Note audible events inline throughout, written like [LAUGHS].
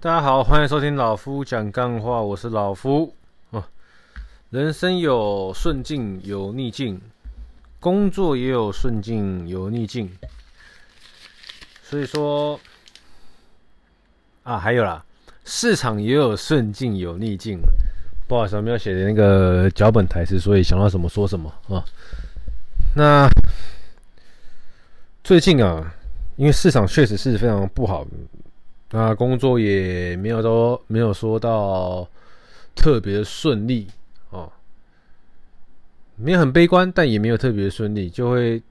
大家好，欢迎收听老夫讲干话，我是老夫。哦，人生有顺境有逆境，工作也有顺境有逆境。所以说，啊，还有啦，市场也有顺境有逆境。不好意思，没有写的那个脚本台词，所以想到什么说什么啊。那最近啊，因为市场确实是非常不好。那工作也没有说没有说到特别顺利哦，没有很悲观，但也没有特别顺利，就会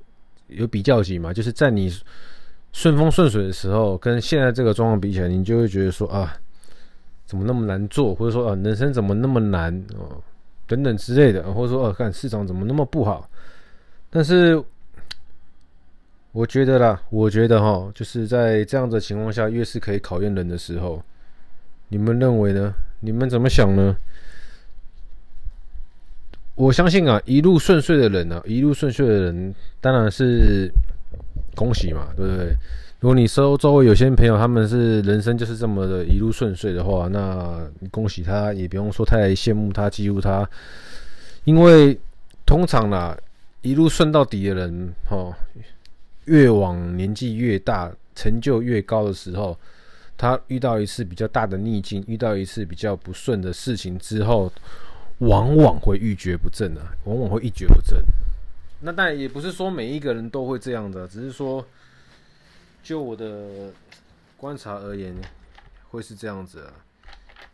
有比较级嘛。就是在你顺风顺水的时候，跟现在这个状况比起来，你就会觉得说啊，怎么那么难做，或者说啊，人生怎么那么难哦，等等之类的，或者说啊，看市场怎么那么不好，但是。我觉得啦，我觉得哈，就是在这样的情况下，越是可以考验人的时候，你们认为呢？你们怎么想呢？我相信啊，一路顺遂的人呢、啊，一路顺遂的人，当然是恭喜嘛，对不对？如果你周周围有些朋友他们是人生就是这么的一路顺遂的话，那恭喜他，也不用说太羡慕他、嫉妒他，因为通常啦，一路顺到底的人，哈。越往年纪越大，成就越高的时候，他遇到一次比较大的逆境，遇到一次比较不顺的事情之后，往往会一蹶不振啊，往往会一蹶不振。那当然也不是说每一个人都会这样的，只是说，就我的观察而言，会是这样子啊。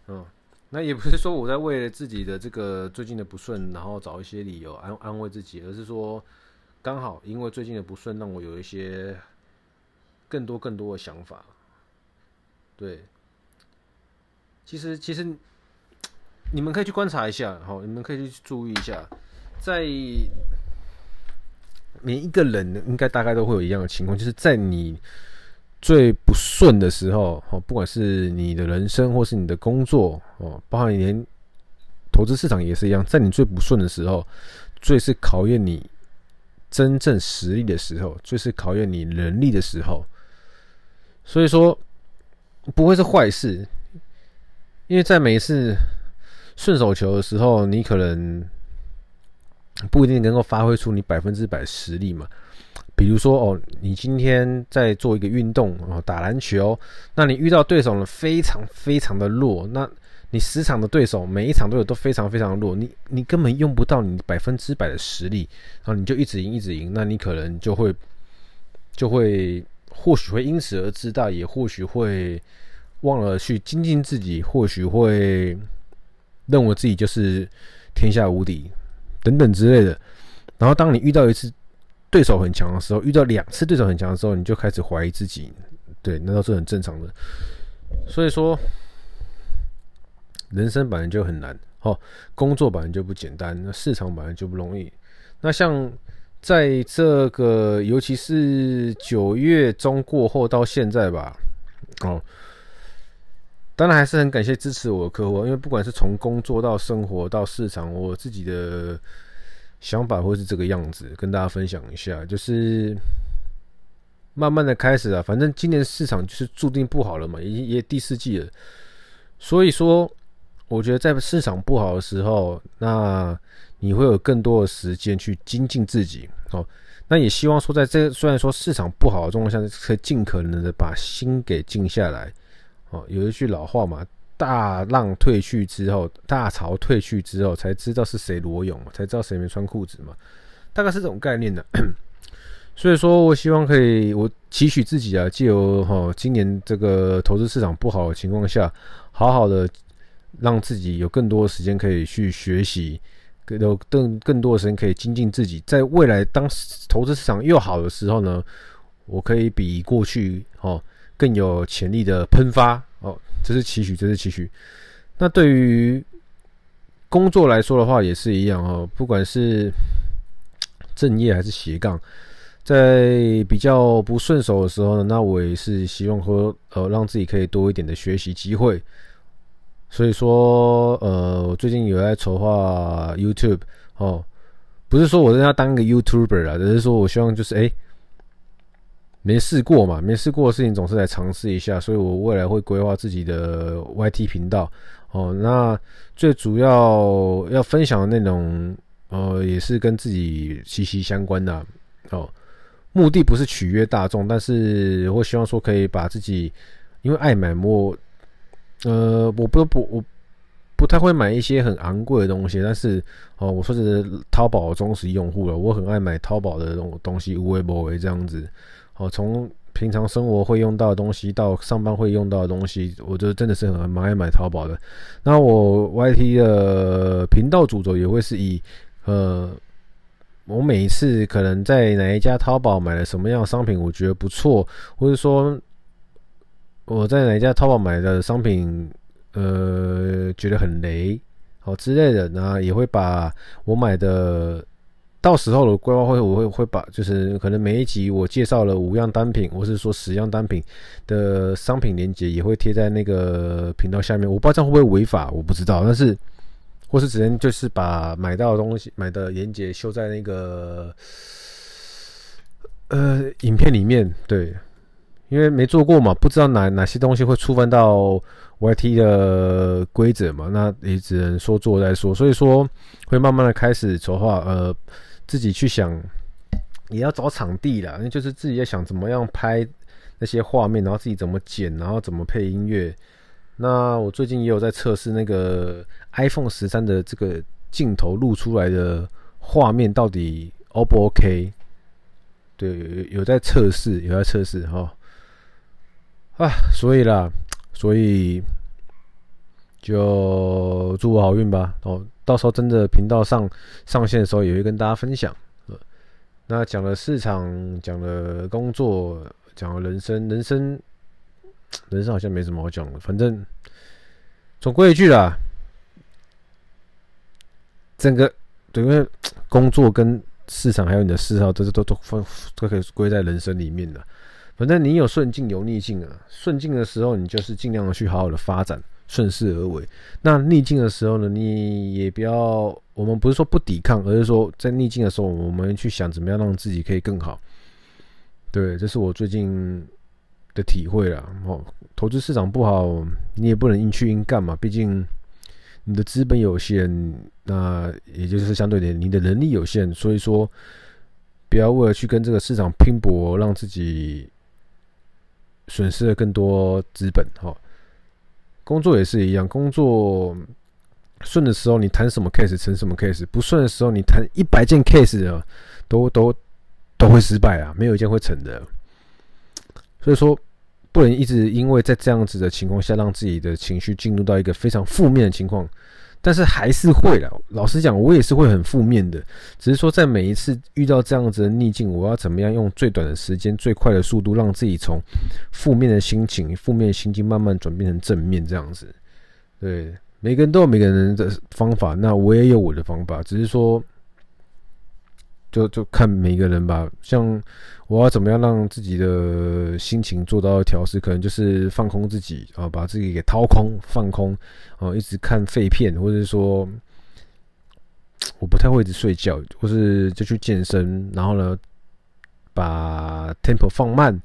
嗯，那也不是说我在为了自己的这个最近的不顺，然后找一些理由安安慰自己，而是说。刚好因为最近的不顺，让我有一些更多更多的想法。对，其实其实你们可以去观察一下，好，你们可以去注意一下，在每一个人应该大概都会有一样的情况，就是在你最不顺的时候，哦，不管是你的人生或是你的工作，哦，包括你连投资市场也是一样，在你最不顺的时候，最是考验你。真正实力的时候，就是考验你能力的时候。所以说，不会是坏事，因为在每一次顺手球的时候，你可能不一定能够发挥出你百分之百实力嘛。比如说，哦，你今天在做一个运动，哦，打篮球，那你遇到对手呢，非常非常的弱，那。你十场的对手，每一场对手都非常非常弱，你你根本用不到你百分之百的实力，然后你就一直赢一直赢，那你可能就会就会或许会因此而自大，也或许会忘了去精进自己，或许会认为自己就是天下无敌等等之类的。然后当你遇到一次对手很强的时候，遇到两次对手很强的时候，你就开始怀疑自己，对，那都是很正常的。所以说。人生本来就很难，哦，工作本来就不简单，那市场本来就不容易。那像在这个，尤其是九月中过后到现在吧，哦，当然还是很感谢支持我的客户，因为不管是从工作到生活到市场，我自己的想法会是这个样子，跟大家分享一下，就是慢慢的开始啊，反正今年市场就是注定不好了嘛，也也第四季了，所以说。我觉得在市场不好的时候，那你会有更多的时间去精进自己。哦，那也希望说，在这虽然说市场不好的状况下，可以尽可能的把心给静下来。哦，有一句老话嘛，“大浪退去之后，大潮退去之后，才知道是谁裸泳，才知道谁没穿裤子嘛。”大概是这种概念的。[CLEARS THROAT] 所以说我希望可以，我期许自己啊，借由哈今年这个投资市场不好的情况下，好好的。让自己有更多的时间可以去学习，更多更更多的时间可以精进自己。在未来当投资市场又好的时候呢，我可以比过去哦更有潜力的喷发哦，这是期许，这是期许。那对于工作来说的话，也是一样哦，不管是正业还是斜杠，在比较不顺手的时候呢，那我也是希望说呃让自己可以多一点的学习机会。所以说，呃，我最近有在筹划 YouTube 哦，不是说我真要当一个 YouTuber 啦，只是说我希望就是，哎，没试过嘛，没试过的事情总是来尝试一下，所以我未来会规划自己的 YT 频道哦。那最主要要分享的内容，呃，也是跟自己息息相关的哦。目的不是取悦大众，但是我希望说可以把自己，因为爱买我，呃，我不不我不太会买一些很昂贵的东西，但是哦，我说是淘宝忠实用户了，我很爱买淘宝的东东西，无为不为这样子。哦，从平常生活会用到的东西到上班会用到的东西，我就真的是很蛮爱买淘宝的。那我 YT 的频道主轴也会是以，呃，我每一次可能在哪一家淘宝买了什么样的商品，我觉得不错，或者说我在哪一家淘宝买的商品，呃，觉得很雷，好之类的，那也会把我买的。到时候的规划会，我会会把就是可能每一集我介绍了五样单品，或是说十样单品的商品链接，也会贴在那个频道下面。我不知道这样会不会违法，我不知道。但是 [LAUGHS] 或是只能就是把买到的东西买的链接修在那个呃影片里面，对，因为没做过嘛，不知道哪哪些东西会触犯到 YT 的规则嘛，那也只能说做再说。所以说会慢慢的开始筹划，呃。自己去想，也要找场地啦，那就是自己在想怎么样拍那些画面，然后自己怎么剪，然后怎么配音乐。那我最近也有在测试那个 iPhone 十三的这个镜头录出来的画面到底 O 不 OK？对，有有在测试，有在测试哈。啊，所以啦，所以就祝我好运吧。哦。到时候真的频道上上线的时候，也会跟大家分享。那讲了市场，讲了工作，讲了人生，人生，人生好像没什么好讲的。反正总归一句啦，整个对，因为工作跟市场还有你的嗜好，都是都都分都可以归在人生里面的。反正你有顺境有逆境啊，顺境的时候，你就是尽量的去好好的发展。顺势而为。那逆境的时候呢，你也不要，我们不是说不抵抗，而是说在逆境的时候，我们去想怎么样让自己可以更好。对，这是我最近的体会啦。哦，投资市场不好，你也不能硬去硬干嘛，毕竟你的资本有限，那也就是相对的，你的能力有限。所以说，不要为了去跟这个市场拼搏，让自己损失了更多资本。哈。工作也是一样，工作顺的时候你谈什么 case 成什么 case，不顺的时候你谈一百件 case 啊，都都都会失败啊，没有一件会成的。所以说，不能一直因为在这样子的情况下，让自己的情绪进入到一个非常负面的情况。但是还是会了，老实讲，我也是会很负面的。只是说，在每一次遇到这样子的逆境，我要怎么样用最短的时间、最快的速度，让自己从负面的心情、负面的心情慢慢转变成正面这样子。对，每个人都有每个人的方法，那我也有我的方法，只是说。就就看每个人吧，像我要怎么样让自己的心情做到调试，可能就是放空自己啊，把自己给掏空、放空啊，一直看废片，或者是说我不太会一直睡觉，或是就去健身，然后呢，把 tempo 放慢，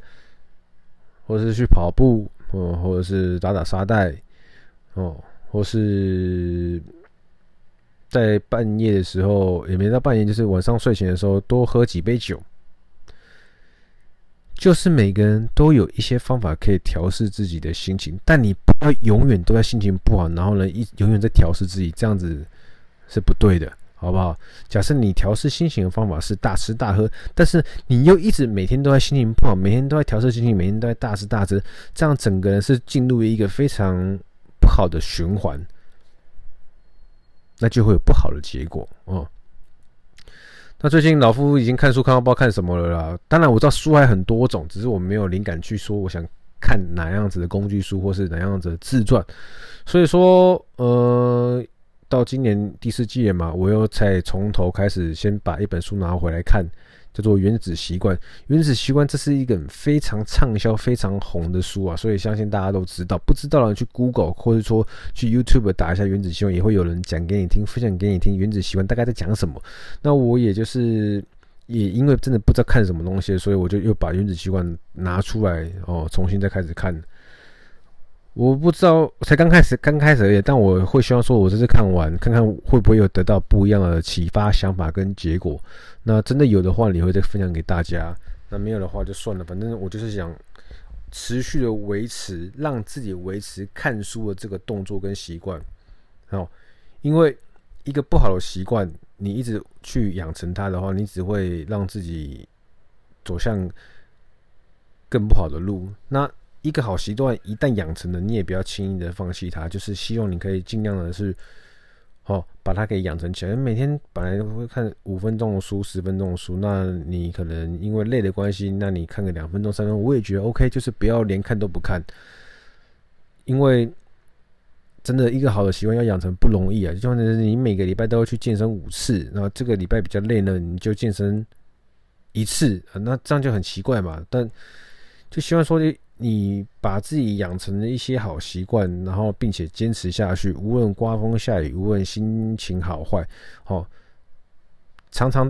或是去跑步，哦，或者是打打沙袋，哦，或是。在半夜的时候，也没到半夜，就是晚上睡前的时候，多喝几杯酒。就是每个人都有一些方法可以调试自己的心情，但你不要永远都在心情不好，然后呢，一永远在调试自己，这样子是不对的，好不好？假设你调试心情的方法是大吃大喝，但是你又一直每天都在心情不好，每天都在调试心情，每天都在大吃大喝，这样整个人是进入一个非常不好的循环。那就会有不好的结果哦。那最近老夫已经看书看到不知道看什么了啦。当然我知道书还很多种，只是我没有灵感去说我想看哪样子的工具书或是哪样子的自传。所以说，呃，到今年第四季了嘛，我又再从头开始，先把一本书拿回来看。叫做《原子习惯》，《原子习惯》这是一个非常畅销、非常红的书啊，所以相信大家都知道。不知道的人去 Google 或者说去 YouTube 打一下《原子习惯》，也会有人讲给你听，分享给你听《原子习惯》大概在讲什么。那我也就是也因为真的不知道看什么东西，所以我就又把《原子习惯》拿出来哦，重新再开始看。我不知道，才刚开始，刚开始而已。但我会希望说，我这次看完，看看会不会有得到不一样的启发、想法跟结果。那真的有的话，你会再分享给大家；那没有的话，就算了。反正我就是想持续的维持，让自己维持看书的这个动作跟习惯。哦，因为一个不好的习惯，你一直去养成它的话，你只会让自己走向更不好的路。那一个好习惯一旦养成了，你也不要轻易的放弃它。就是希望你可以尽量的是，哦，把它给养成起来。每天本来会看五分钟的书、十分钟的书，那你可能因为累的关系，那你看个两分钟、三分钟，我也觉得 OK。就是不要连看都不看，因为真的一个好的习惯要养成不容易啊。就像你每个礼拜都要去健身五次，然后这个礼拜比较累呢，你就健身一次，那这样就很奇怪嘛。但就希望说你把自己养成了一些好习惯，然后并且坚持下去，无论刮风下雨，无论心情好坏，哦，常常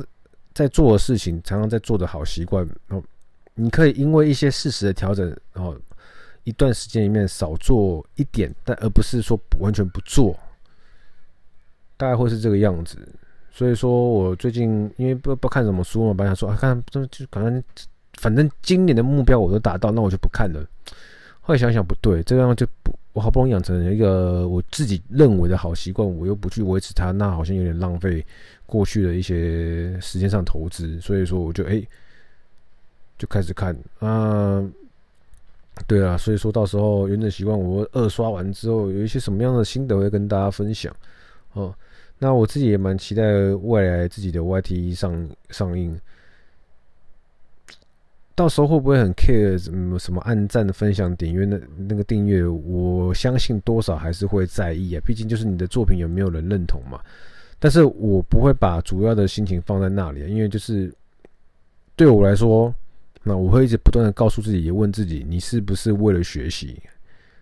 在做的事情，常常在做的好习惯，哦，你可以因为一些事实的调整，然后一段时间里面少做一点，但而不是说完全不做，大概会是这个样子。所以说我最近因为不不看什么书嘛，本来想说啊，看这就可能。反正今年的目标我都达到，那我就不看了。后来想想不对，这样就不，我好不容易养成一个我自己认为的好习惯，我又不去维持它，那好像有点浪费过去的一些时间上投资。所以说，我就哎、就开始看啊。对啊，所以说到时候原子习惯我二刷完之后，有一些什么样的心得会跟大家分享哦。那我自己也蛮期待未来自己的 YT 上上映。到时候会不会很 care 什么什么按赞的分享点阅那那个订阅？我相信多少还是会在意啊，毕竟就是你的作品有没有人认同嘛。但是我不会把主要的心情放在那里，因为就是对我来说，那我会一直不断的告诉自己，也问自己：你是不是为了学习？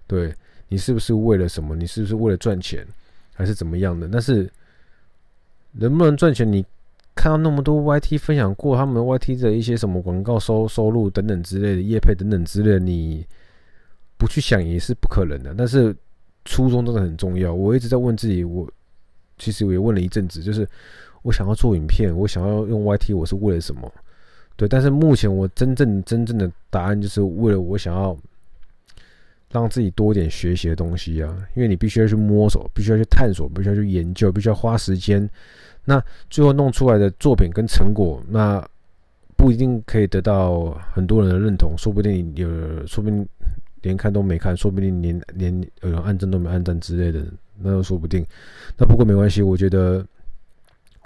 对，你是不是为了什么？你是不是为了赚钱，还是怎么样的？但是能不能赚钱，你？看到那么多 YT 分享过他们 YT 的一些什么广告收收入等等之类的业配等等之类的，你不去想也是不可能的。但是初衷真的很重要。我一直在问自己，我其实我也问了一阵子，就是我想要做影片，我想要用 YT，我是为了什么？对，但是目前我真正真正的答案就是为了我想要让自己多一点学习的东西啊，因为你必须要去摸索，必须要去探索，必须要去研究，必须要花时间。那最后弄出来的作品跟成果，那不一定可以得到很多人的认同，说不定有，说不定连看都没看，说不定连连有人按赞都没按赞之类的，那都说不定。那不过没关系，我觉得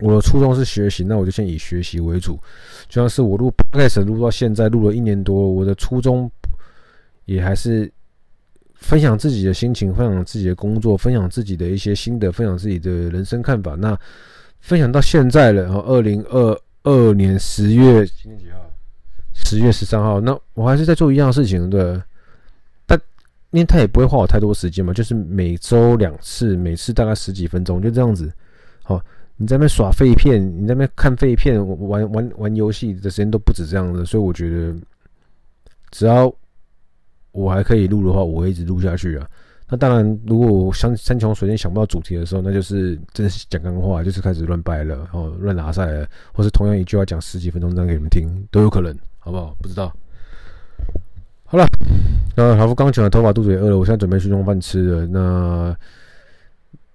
我的初衷是学习，那我就先以学习为主。就像是我录 p o d 录到现在，录了一年多，我的初衷也还是分享自己的心情，分享自己的工作，分享自己的一些心得，分享自己的人生看法。那分享到现在了，然后二零二二年十月今天几号？十月十三号。那我还是在做一样的事情，对。但因为他也不会花我太多时间嘛，就是每周两次，每次大概十几分钟，就这样子。好，你在那边耍废片，你在那边看废片，玩玩玩游戏的时间都不止这样的。所以我觉得，只要我还可以录的话，我会一直录下去啊。那当然，如果我山山穷水尽想不到主题的时候，那就是真的是讲干话，就是开始乱掰了，然后，乱拉赛了，或是同样一句话讲十几分钟这样给你们听，都有可能，好不好？不知道。好了，那老夫刚剪完头发，肚子也饿了，我现在准备去弄饭吃了。那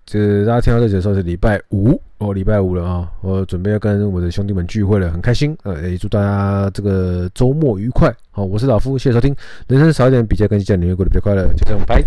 这大家听到这里的时候是礼拜五哦，礼拜五了啊，我准备要跟我的兄弟们聚会了，很开心。呃，也祝大家这个周末愉快。好，我是老夫，谢谢收听。人生少一点比较，跟你讲，你会过得比较快乐。就这样，拜。